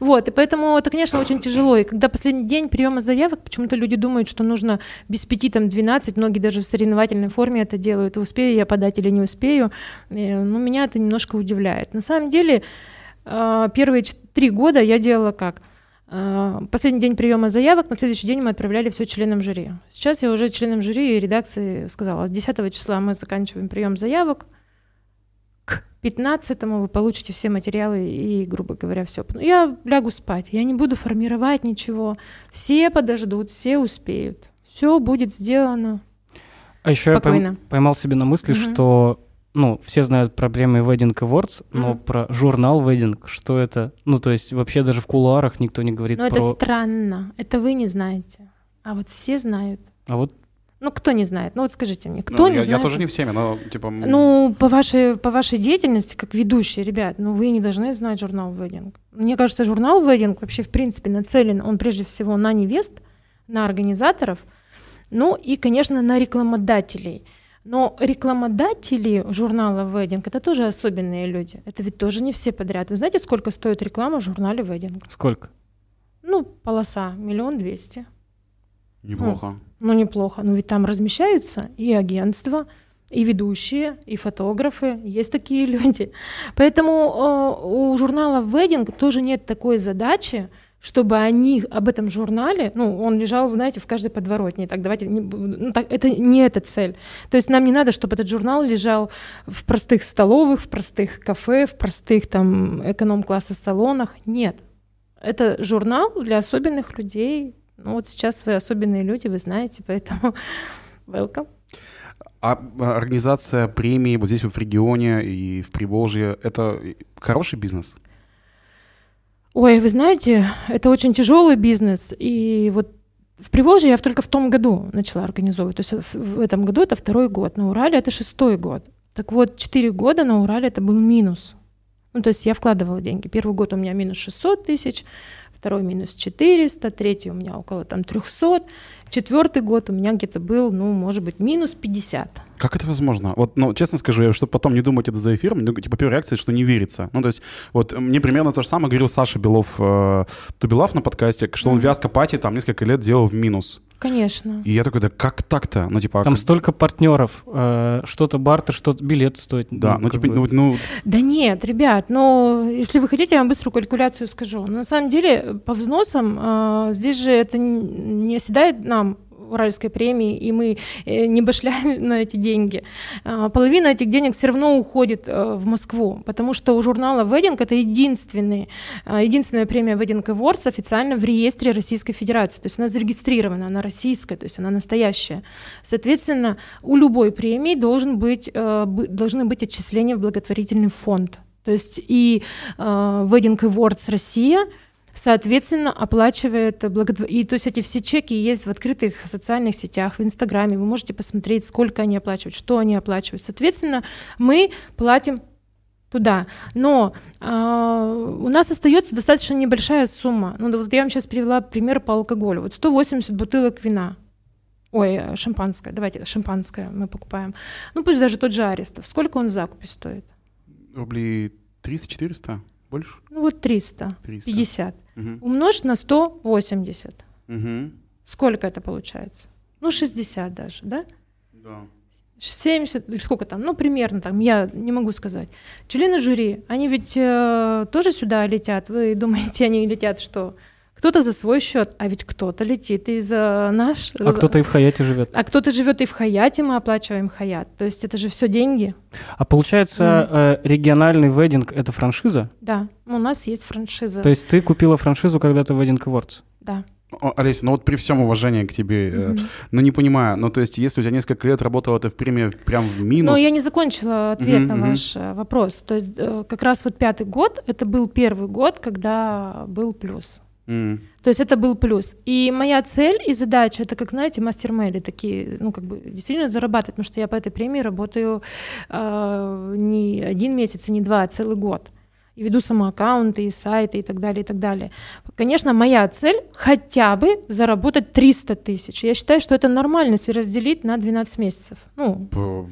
Вот, и поэтому это, конечно, очень тяжело. И когда последний день приема заявок, почему-то люди думают, что нужно без пяти, там, 12, многие даже в соревновательной форме это делают, успею я подать или не успею. Ну, меня это немножко удивляет. На самом деле, а, первые три года я делала как? А, последний день приема заявок, на следующий день мы отправляли все членам жюри. Сейчас я уже членам жюри и редакции сказала, 10 числа мы заканчиваем прием заявок, к 15 вы получите все материалы и, грубо говоря, все. Я лягу спать, я не буду формировать ничего. Все подождут, все успеют. Все будет сделано. А еще Спокойно. я поймал себе на мысли, угу. что ну, все знают про премию Wedding Awards, но mm. про журнал Wedding, что это? Ну, то есть вообще даже в кулуарах никто не говорит но про... это странно, это вы не знаете, а вот все знают. А вот ну, кто не знает? Ну, вот скажите мне, кто ну, не я, знает? Я тоже не в теме, но, типа... Ну, по вашей, по вашей деятельности, как ведущий, ребят, ну, вы не должны знать журнал Wedding. Мне кажется, журнал Wedding вообще, в принципе, нацелен, он прежде всего на невест, на организаторов, ну и, конечно, на рекламодателей. Но рекламодатели журнала Wedding это тоже особенные люди. Это ведь тоже не все подряд. Вы знаете, сколько стоит реклама в журнале Wedding? Сколько? Ну, полоса, миллион двести. Неплохо. Ну, ну, неплохо. Но ведь там размещаются и агентства, и ведущие, и фотографы. Есть такие люди. Поэтому э, у журнала Wedding тоже нет такой задачи, чтобы они об этом журнале, ну, он лежал, знаете, в каждой подворотне. Так, давайте, не, ну, так, это не эта цель. То есть нам не надо, чтобы этот журнал лежал в простых столовых, в простых кафе, в простых там эконом-класса салонах. Нет. Это журнал для особенных людей. Ну, вот сейчас вы особенные люди, вы знаете, поэтому welcome. А, а организация премии вот здесь вот в регионе и в Приволжье — это хороший бизнес? Ой, вы знаете, это очень тяжелый бизнес, и вот в Приволжье я только в том году начала организовывать. То есть в этом году это второй год, на Урале это шестой год. Так вот, четыре года на Урале это был минус. Ну, то есть я вкладывала деньги. Первый год у меня минус 600 тысяч, второй минус 400, третий у меня около там 300, четвертый год у меня где-то был, ну, может быть, минус 50. Как это возможно? Вот, ну, честно скажу, я, чтобы потом не думать это за эфиром, ну, типа, первая реакция, что не верится. Ну, то есть, вот, мне примерно то же самое говорил Саша Белов, э, Тубелав на подкасте, что он вязка пати там несколько лет делал в минус. Конечно. И я такой, да как так-то? Ну, типа... А там как... столько партнеров, э, что-то бартер, что-то билет стоит. Да, ну, ну типа, ну, ну... Да нет, ребят, ну, если вы хотите, я вам быструю калькуляцию скажу. Но на самом деле, по взносам, э, здесь же это не оседает нам Уральской премии, и мы э, не башляем на эти деньги. А, половина этих денег все равно уходит э, в Москву, потому что у журнала Wedding это единственный, а, единственная премия Wedding Awards официально в реестре Российской Федерации. То есть она зарегистрирована, она российская, то есть она настоящая. Соответственно, у любой премии должен быть, э, должны быть отчисления в благотворительный фонд. То есть и Wedding Awards Россия – соответственно, оплачивает благотвор... И то есть эти все чеки есть в открытых социальных сетях, в Инстаграме. Вы можете посмотреть, сколько они оплачивают, что они оплачивают. Соответственно, мы платим туда. Но э, у нас остается достаточно небольшая сумма. Ну, вот я вам сейчас привела пример по алкоголю. Вот 180 бутылок вина. Ой, э, шампанское. Давайте, шампанское мы покупаем. Ну, пусть даже тот же Арестов. Сколько он в закупе стоит? Рублей 300-400? Больше? Ну, вот 300. 300. 50. Угу. Умножить на 180. Угу. Сколько это получается? Ну, 60 даже, да? Да. 70, сколько там, ну, примерно там, я не могу сказать. Члены жюри, они ведь э, тоже сюда летят. Вы думаете, они летят что? Кто-то за свой счет, а ведь кто-то летит и за наш. А кто-то и в Хаяте живет. А кто-то живет и в Хаяте, мы оплачиваем Хаят. То есть это же все деньги. А получается, mm. э, региональный вединг это франшиза? Да, у нас есть франшиза. То есть ты купила франшизу когда-то Wedding Awards? Да. Олеся, ну вот при всем уважении к тебе, mm-hmm. э, ну не понимаю, ну то есть если у тебя несколько лет работала ты в премии прям в минус... Ну я не закончила ответ mm-hmm. на ваш mm-hmm. вопрос. То есть э, как раз вот пятый год, это был первый год, когда был плюс. Mm. То есть это был плюс. И моя цель и задача, это, как знаете, мастер-мейли такие, ну, как бы действительно зарабатывать, потому что я по этой премии работаю э, не один месяц и не два, а целый год. И веду самоаккаунты, и сайты, и так далее, и так далее. Конечно, моя цель хотя бы заработать 300 тысяч. Я считаю, что это нормально, если разделить на 12 месяцев. Ну,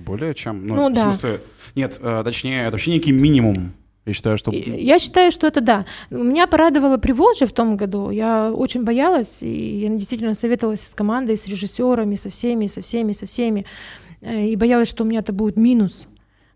Более чем. Ну, ну в да. смысле, нет, э, точнее, это вообще некий минимум. Я считаю, что... Я считаю, что это да. Меня порадовало Приволжье в том году. Я очень боялась, и я действительно советовалась с командой, с режиссерами, со всеми, со всеми, со всеми. Э, и боялась, что у меня это будет минус.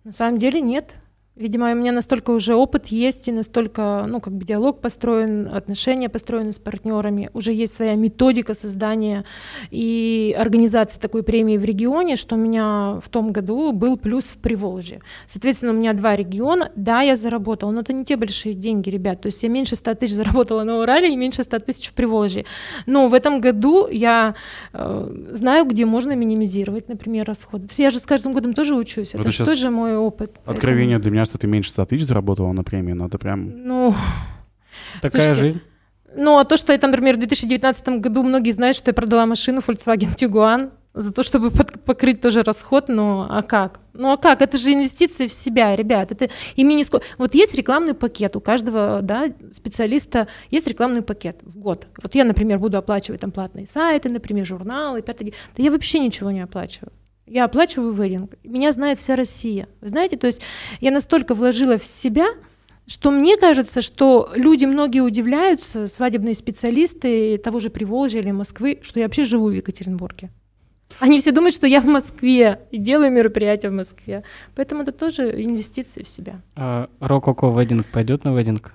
На самом деле нет. Видимо, у меня настолько уже опыт есть, и настолько, ну, как бы диалог построен, отношения построены с партнерами, уже есть своя методика создания и организации такой премии в регионе, что у меня в том году был плюс в Приволжье. Соответственно, у меня два региона, да, я заработала, но это не те большие деньги, ребят, то есть я меньше 100 тысяч заработала на Урале и меньше 100 тысяч в Приволжье. Но в этом году я э, знаю, где можно минимизировать, например, расходы. То есть я же с каждым годом тоже учусь, это, это тоже мой опыт. Откровение Поэтому... для меня что ты меньше 100 тысяч заработала на премии, но это прям... Ну... Такая Слушайте, жизнь. Ну, а то, что я, например, в 2019 году многие знают, что я продала машину Volkswagen Tiguan за то, чтобы под, покрыть тоже расход, но а как? Ну а как? Это же инвестиции в себя, ребят. Это ими не сколько. Вот есть рекламный пакет у каждого да, специалиста, есть рекламный пакет в год. Вот я, например, буду оплачивать там платные сайты, например, журналы, пятый. Да я вообще ничего не оплачиваю. Я оплачиваю вейдинг. Меня знает вся Россия. Вы знаете, то есть я настолько вложила в себя, что мне кажется, что люди многие удивляются, свадебные специалисты того же Приволжья или Москвы, что я вообще живу в Екатеринбурге. Они все думают, что я в Москве и делаю мероприятия в Москве. Поэтому это тоже инвестиции в себя. А Рококо вединг пойдет на вединг?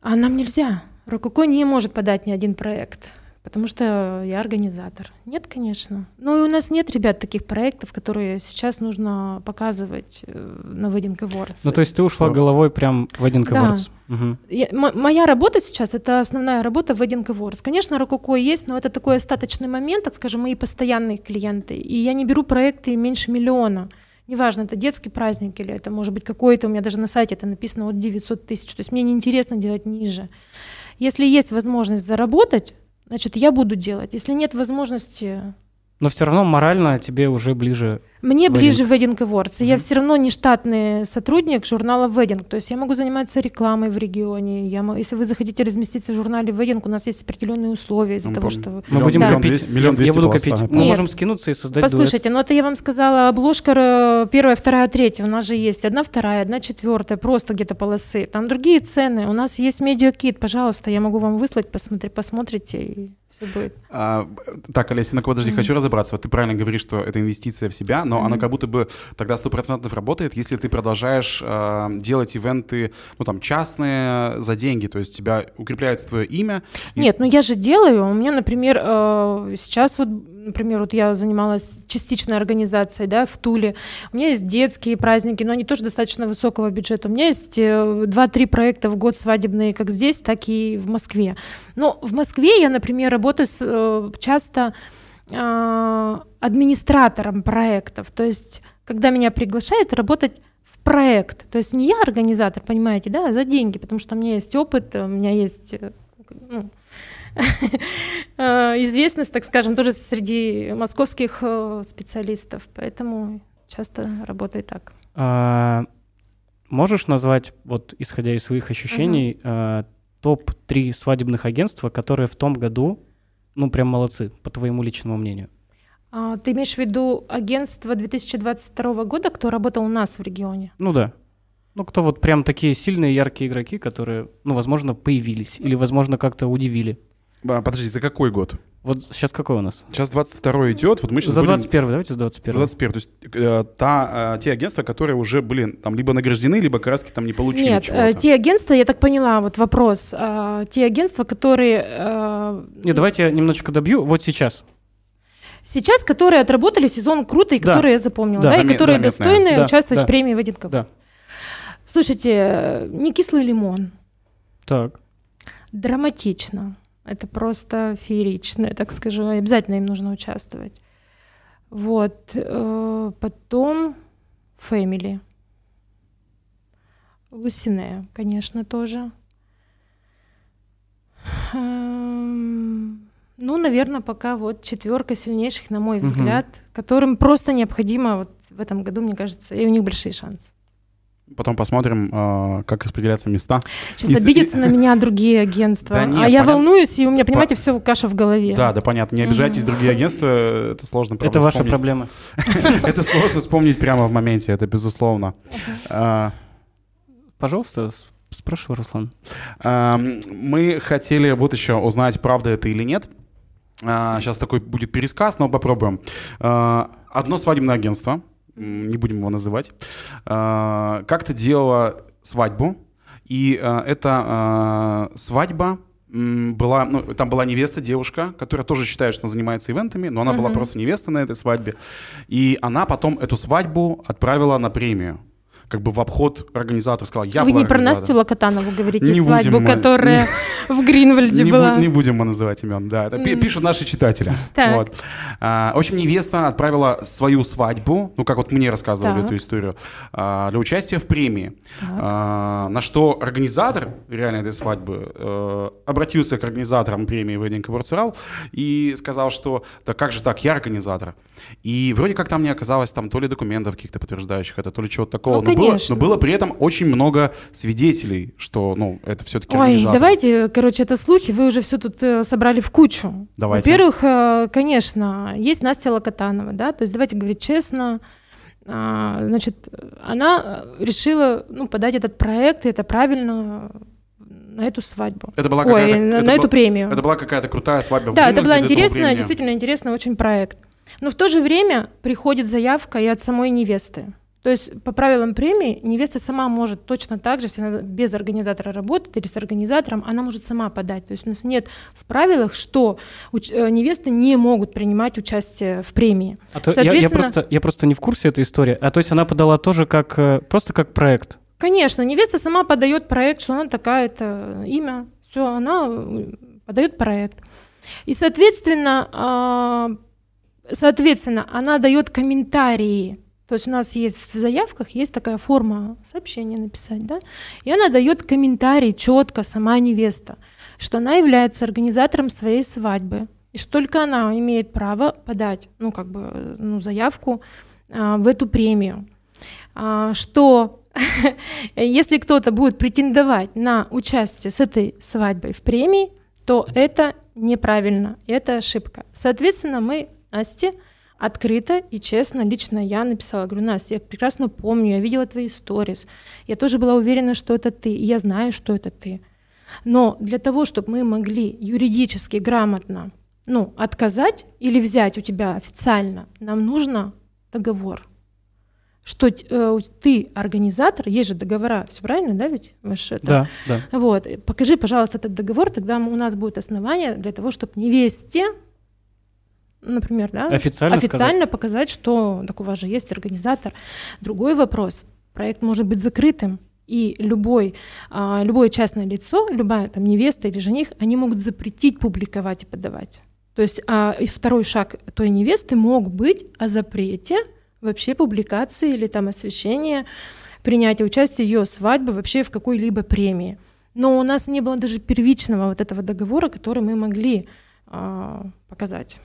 А нам нельзя. Рококо не может подать ни один проект. Потому что я организатор. Нет, конечно. Ну и у нас нет, ребят, таких проектов, которые сейчас нужно показывать э, на Wedding Awards. Ну то есть ты ушла головой прям в Wedding Awards? Да. Угу. Я, моя работа сейчас — это основная работа в Wedding Awards. Конечно, Рококо есть, но это такой остаточный момент, так скажем, мои постоянные клиенты. И я не беру проекты меньше миллиона. Неважно, это детский праздник или это может быть какой-то, у меня даже на сайте это написано от 900 тысяч. То есть мне неинтересно делать ниже. Если есть возможность заработать, значит, я буду делать. Если нет возможности... Но все равно морально тебе уже ближе мне Wedding. ближе Wedding Awards. Mm-hmm. Я все равно не штатный сотрудник журнала Wedding. То есть я могу заниматься рекламой в регионе. Я, если вы захотите разместиться в журнале Wedding, у нас есть определенные условия из-за ну, того, что... Мы миллион, будем да. копить. Миллион я, я буду копить. Мы Нет. можем скинуться и создать Послушайте, дуэт. ну это я вам сказала, обложка первая, вторая, третья. У нас же есть одна, вторая, одна, четвертая, просто где-то полосы. Там другие цены. У нас есть медиакит. Пожалуйста, я могу вам выслать, посмотри, посмотрите и все будет. А, так, Олеся, на подожди, mm-hmm. хочу разобраться. Вот ты правильно говоришь, что это инвестиция в себя, но mm-hmm. она как будто бы тогда сто процентов работает, если ты продолжаешь э, делать ивенты, ну там, частные за деньги, то есть тебя укрепляется твое имя. И... Нет, ну я же делаю. У меня, например, э, сейчас вот, например, вот я занималась частичной организацией, да, в Туле. У меня есть детские праздники, но они тоже достаточно высокого бюджета. У меня есть э, 2-3 проекта в год свадебные, как здесь, так и в Москве. Но в Москве я, например, работаю с, э, часто э, администратором проектов. То есть, когда меня приглашают работать в проект, то есть не я организатор, понимаете, да, а за деньги, потому что у меня есть опыт, у меня есть э, ну, известность, так скажем, тоже среди московских специалистов, поэтому часто работаю так. А, можешь назвать, вот исходя из своих ощущений, uh-huh. топ-3 свадебных агентства, которые в том году ну, прям молодцы, по твоему личному мнению? А, ты имеешь в виду агентство 2022 года, кто работал у нас в регионе? Ну да. Ну, кто вот прям такие сильные, яркие игроки, которые, ну, возможно, появились или, возможно, как-то удивили. А, подожди, за какой год? Вот сейчас какой у нас? Сейчас 22 идет, вот мы сейчас За 21 будем... давайте за 21 21 то есть э, та, э, те агентства, которые уже были там либо награждены, либо краски там не получили Нет, э, те агентства, я так поняла, вот вопрос, э, те агентства, которые... Э, Нет, давайте я немножечко добью, вот сейчас. Сейчас, которые отработали сезон круто и да. которые я запомнила, да, да, и которые заметная. достойны да, участвовать да. в премии в один Да. Слушайте, не кислый лимон. Так. Драматично. Это просто феерично, я так скажу. Обязательно им нужно участвовать. Вот. Э, потом Family. Лусине, конечно, тоже. Эм, ну, наверное, пока вот четверка сильнейших, на мой взгляд, угу. которым просто необходимо вот в этом году, мне кажется, и у них большие шансы. Потом посмотрим, э, как распределяться места. Сейчас и, обидятся и... на меня другие агентства. Да, нет, а я волнуюсь, и у меня, понимаете, По... все каша в голове. Да, да, понятно. Не обижайтесь, другие агентства, это сложно Это ваша проблема. Это сложно вспомнить прямо в моменте, это безусловно. А, Пожалуйста, спрашивай, Руслан. Мы хотели вот еще узнать, правда это или нет. Сейчас такой будет пересказ, но попробуем. Одно свадебное агентство — не будем его называть, а, как-то делала свадьбу, и а, эта свадьба была, ну, там была невеста, девушка, которая тоже считает, что она занимается ивентами, но она uh-huh. была просто невеста на этой свадьбе. И она потом эту свадьбу отправила на премию как бы в обход организатора сказал, я Вы не про Настю Локотанову говорите, не свадьбу, мы, которая в Гринвальде была. Не будем мы называть имен, да. Это пишут наши читатели. Вот. А, в общем, невеста отправила свою свадьбу, ну, как вот мне рассказывали эту историю, а, для участия в премии. А, на что организатор реально этой свадьбы а, обратился к организаторам премии Wedding Awards и сказал, что да как же так, я организатор. И вроде как там не оказалось там то ли документов каких-то подтверждающих это, то ли чего-то такого. Ну, было, но было при этом очень много свидетелей, что, ну, это все-таки Ой, давайте, короче, это слухи, вы уже все тут э, собрали в кучу. Давайте. Во-первых, э, конечно, есть Настя Локотанова, да, то есть давайте говорить честно, а, значит, она решила, ну, подать этот проект, и это правильно, на эту свадьбу. Это была какая-то... Ой, на, это на эту премию. Это была какая-то крутая свадьба. Да, это была интересная, действительно интересный очень проект. Но в то же время приходит заявка и от самой невесты. То есть по правилам премии невеста сама может точно так же, если она без организатора работает или с организатором, она может сама подать. То есть у нас нет в правилах, что уч- э, невесты не могут принимать участие в премии. А то я, я, просто, я просто не в курсе этой истории. А то есть она подала тоже как э, просто как проект? Конечно, невеста сама подает проект, что она такая-то имя, все, она э, подает проект. И, соответственно, а, соответственно, она дает комментарии то есть у нас есть в заявках есть такая форма сообщения написать, да, и она дает комментарий четко сама невеста, что она является организатором своей свадьбы, и что только она имеет право подать, ну как бы, ну заявку а, в эту премию, а, что если кто-то будет претендовать на участие с этой свадьбой в премии, то это неправильно, это ошибка. Соответственно, мы Насте открыто и честно лично я написала, говорю, Настя, я прекрасно помню, я видела твои сторис, я тоже была уверена, что это ты, и я знаю, что это ты. Но для того, чтобы мы могли юридически грамотно ну, отказать или взять у тебя официально, нам нужно договор. Что э, ты организатор, есть же договора, все правильно, да, ведь? Это... Да, да. Вот, покажи, пожалуйста, этот договор, тогда у нас будет основание для того, чтобы невесте например, да, официально, официально сказать. показать, что так у вас же есть организатор. Другой вопрос: проект может быть закрытым, и любой, а, любое частное лицо, любая там невеста или жених, они могут запретить публиковать и подавать. То есть а, и второй шаг той невесты мог быть о запрете вообще публикации или там освещения, принятия участия ее свадьбы вообще в какой-либо премии. Но у нас не было даже первичного вот этого договора, который мы могли а, показать.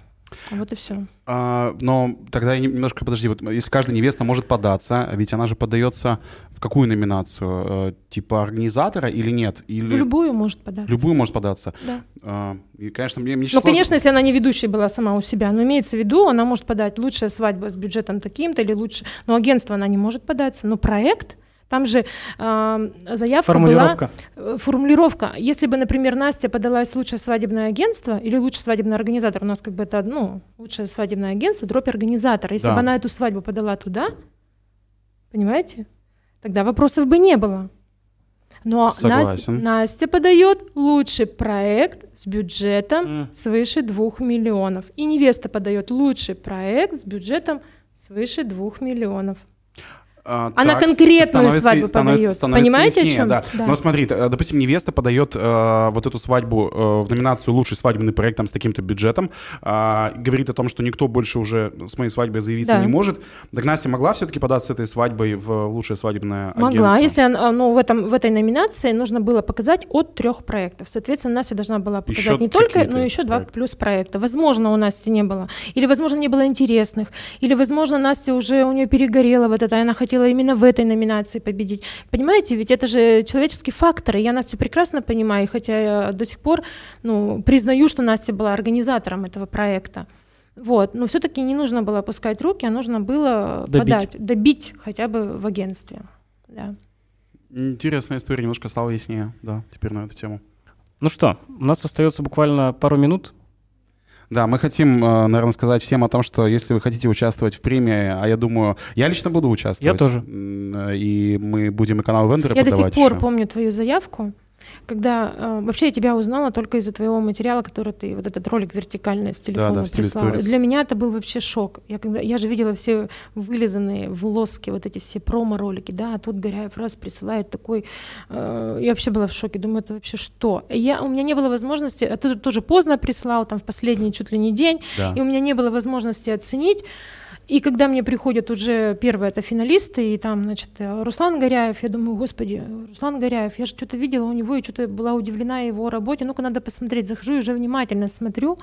Вот и все. А, но тогда немножко подожди, вот если каждая невеста может податься, ведь она же подается в какую номинацию? Э, типа организатора или нет? Или... В любую может податься. Любую может податься. Да. А, и, конечно, мне, мне Ну, сложно... конечно, если она не ведущая была сама у себя, но имеется в виду, она может подать лучшая свадьба с бюджетом таким-то или лучше, но агентство она не может податься, но проект там же э, заявка формулировка. была... Э, формулировка. Если бы, например, Настя подалась лучшее свадебное агентство или лучший свадебный организатор, у нас как бы это, ну, лучшее свадебное агентство, дропь организатор. Если да. бы она эту свадьбу подала туда, понимаете, тогда вопросов бы не было. Но Настя, Настя подает лучший проект с бюджетом mm. свыше двух миллионов. И невеста подает лучший проект с бюджетом свыше двух миллионов. А, Она конкретную свадьбу подает. Понимаете, яснее, о чем? Да. Да. Но смотри, э, допустим, невеста подает э, вот эту свадьбу э, в номинацию «Лучший свадебный проект» там, с таким-то бюджетом, э, говорит о том, что никто больше уже с моей свадьбой заявиться да. не может. Так Настя могла все-таки податься с этой свадьбой в «Лучшее свадебное могла, агентство»? Могла, если она, ну, в, этом, в этой номинации нужно было показать от трех проектов. Соответственно, Настя должна была показать еще не только, но еще два плюс проекта. Возможно, у Насти не было. Или, возможно, не было интересных. Или, возможно, Настя уже, у нее перегорела вот это, и она хотела хотела именно в этой номинации победить. Понимаете, ведь это же человеческий фактор, и я Настю прекрасно понимаю, хотя я до сих пор ну, признаю, что Настя была организатором этого проекта. Вот, но все-таки не нужно было опускать руки, а нужно было добить. подать, добить хотя бы в агентстве. Да. Интересная история, немножко стала яснее, да, теперь на эту тему. Ну что, у нас остается буквально пару минут. Да, мы хотим, э, наверное, сказать всем о том, что если вы хотите участвовать в премии, а я думаю, я лично буду участвовать. Я тоже. И мы будем и канал Вендера Я подавать до сих пор еще. помню твою заявку когда э, вообще я тебя узнала только из-за твоего материала, который ты, вот этот ролик вертикально с телефона да, да, прислала. Для меня это был вообще шок. Я, когда, я же видела все вылизанные в лоске вот эти все промо-ролики, да, а тут Горяев раз присылает такой... Э, я вообще была в шоке, думаю, это вообще что? Я, у меня не было возможности, а ты тоже поздно прислал, там в последний чуть ли не день, да. и у меня не было возможности оценить, и когда мне приходят уже первые это финалисты, и там, значит, Руслан Горяев, я думаю, господи, Руслан Горяев, я же что-то видела у него и что-то была удивлена его работе, ну-ка надо посмотреть, захожу и уже внимательно смотрю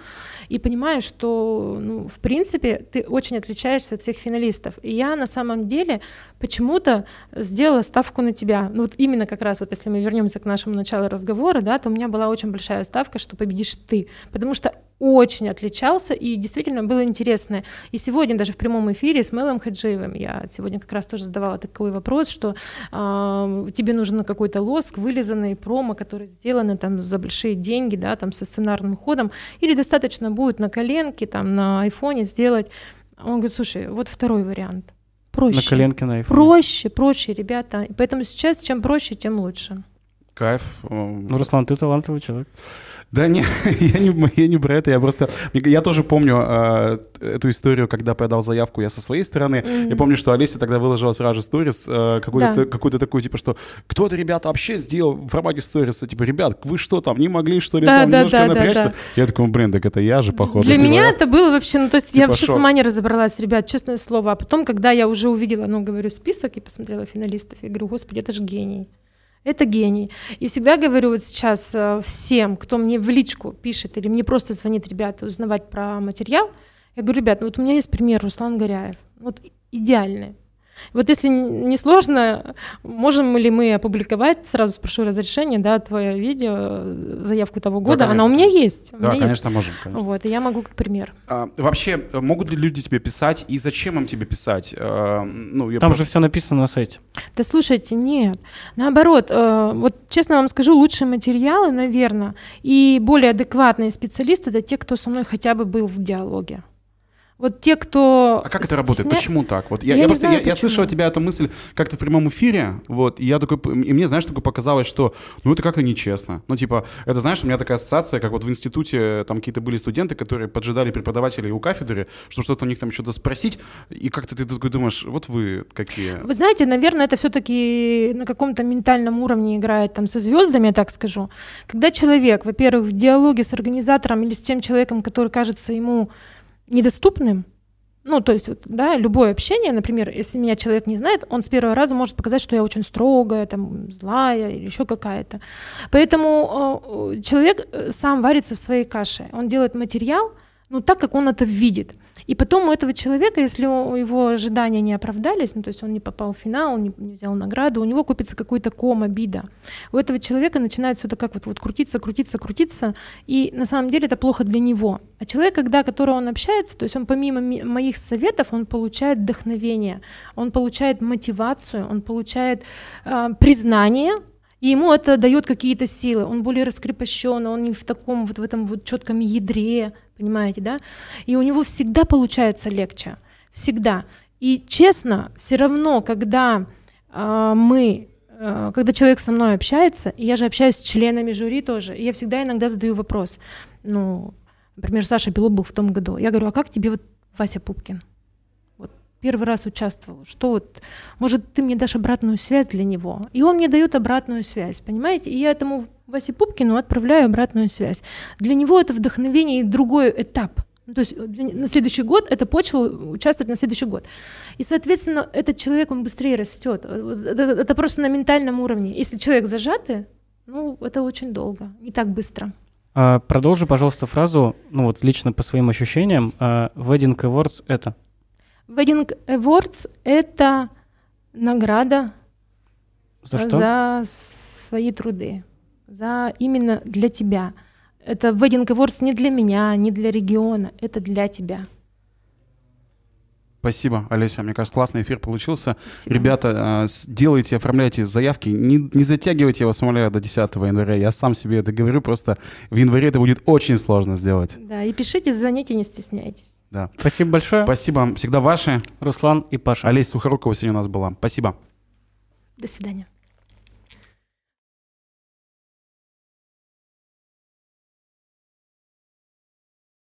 и понимаю, что, ну, в принципе, ты очень отличаешься от всех финалистов. И я на самом деле почему-то сделала ставку на тебя. Ну вот именно как раз вот если мы вернемся к нашему началу разговора, да, то у меня была очень большая ставка, что победишь ты, потому что очень отличался и действительно было интересно. И сегодня даже в прямом эфире с Мелом Хаджиевым я сегодня как раз тоже задавала такой вопрос, что э, тебе нужен какой-то лоск, вылизанный промо, который сделаны там за большие деньги, да, там со сценарным ходом, или достаточно будет на коленке, там на айфоне сделать. Он говорит, слушай, вот второй вариант. проще. На коленке на iPhone. Проще, проще, ребята. Поэтому сейчас чем проще, тем лучше. Кайф. Ну, Руслан, ты талантливый человек. Да не, я не, я не про это, я просто... Я тоже помню э, эту историю, когда подал заявку я со своей стороны. Мгм. Я помню, что Олеся тогда выложила сразу же сторис, э, какой-то, Да. какой-то такой, типа, что кто-то, ребята, вообще сделал в формате сториса, типа, ребят, вы что там, не могли, что ли, Да, там да, немножко да, да, напрячься? да. Я такой, блин, так это я же, походу. Для типа, меня да. это было вообще, ну то есть я Типа вообще шок. сама не разобралась, ребят, честное слово. А потом, когда я уже увидела, ну, говорю, список и посмотрела финалистов, я говорю, господи, это же гений. Это гений. И всегда говорю вот сейчас э, всем, кто мне в личку пишет или мне просто звонит, ребята, узнавать про материал, я говорю, ребят, ну вот у меня есть пример Руслан Горяев. Вот идеальный. Вот если не сложно, можем ли мы опубликовать, сразу спрошу разрешение, да, твое видео, э, заявку того года, она у меня есть. у Да, меня есть. конечно, можем, конечно. Вот, и я могу как пример. А, вообще, э, могут ли люди тебе писать, и зачем им тебе писать? Э, ну, я Там просто- же все написано на сайте. Да слушайте, нет. Наоборот, э, вот честно вам скажу, лучшие материалы, наверное, и более адекватные специалисты это те, кто со мной хотя бы был в диалоге. Вот те, кто... А как это работает? стесня- Почему так? Вот я, Я я просто знаю, я, я слышал от тебя эту мысль как-то в прямом эфире, вот, и я такой, и мне, знаешь, такое показалось, что, ну, это как-то нечестно. Ну, типа, это, знаешь, у меня такая ассоциация, как вот в институте там какие-то были студенты, которые поджидали преподавателей у кафедры, чтобы что-то у них там что-то спросить, и как-то ты такой думаешь, вот вы какие. Вы знаете, наверное, это все-таки на каком-то ментальном уровне играет там со звездами, я так скажу. Когда человек, во-первых, в диалоге с организатором или с тем человеком, который кажется ему недоступным, ну, то есть, да, любое общение, например, если меня человек не знает, он с первого раза может показать, что я очень строгая, там, злая или еще какая-то. Поэтому э, человек э, сам варится в своей каше. Он делает материал, ну, так, как он это видит. И потом у этого человека, если его ожидания не оправдались, ну, то есть он не попал в финал, не, не взял награду, у него купится какой-то ком, обида. У этого человека начинает все это как вот, вот крутиться, крутиться, крутиться, и на самом деле это плохо для него. А человек, когда, которого он общается, то есть он помимо ми- моих советов, он получает вдохновение, он получает мотивацию, он получает э, признание, и ему это дает какие-то силы. Он более раскрепощен, он не в таком вот в этом вот четком ядре, понимаете, да? И у него всегда получается легче, всегда. И честно, все равно, когда а, мы, а, когда человек со мной общается, и я же общаюсь с членами жюри тоже, и я всегда иногда задаю вопрос. Ну, например, Саша Белов был в том году. Я говорю, а как тебе вот Вася Пупкин? Первый раз участвовал. Что вот, может, ты мне дашь обратную связь для него? И он мне дает обратную связь, понимаете? И я этому Васе Пупкину отправляю обратную связь. Для него это вдохновение и другой этап. Ну, то есть для- на следующий год эта почва участвует на следующий год. И, соответственно, этот человек, он быстрее растет. Это, это просто на ментальном уровне. Если человек зажатый, ну, это очень долго, не так быстро. А, продолжи, пожалуйста, фразу, ну вот лично по своим ощущениям, а, Wedding Awards — это? Wedding Awards — это награда За что? за свои труды, за именно для тебя. Это Wedding Awards не для меня, не для региона, это для тебя. Спасибо, Олеся. Мне кажется, классный эфир получился. Спасибо. Ребята, с- делайте, оформляйте заявки. Не, не затягивайте, я вас умоляю, до 10 января. Я сам себе это говорю, просто в январе это будет очень сложно сделать. Да, и пишите, звоните, не стесняйтесь. Да. Спасибо большое. Спасибо. Всегда ваши. Руслан и Паша. Олеся Сухорукова сегодня у нас была. Спасибо. До свидания.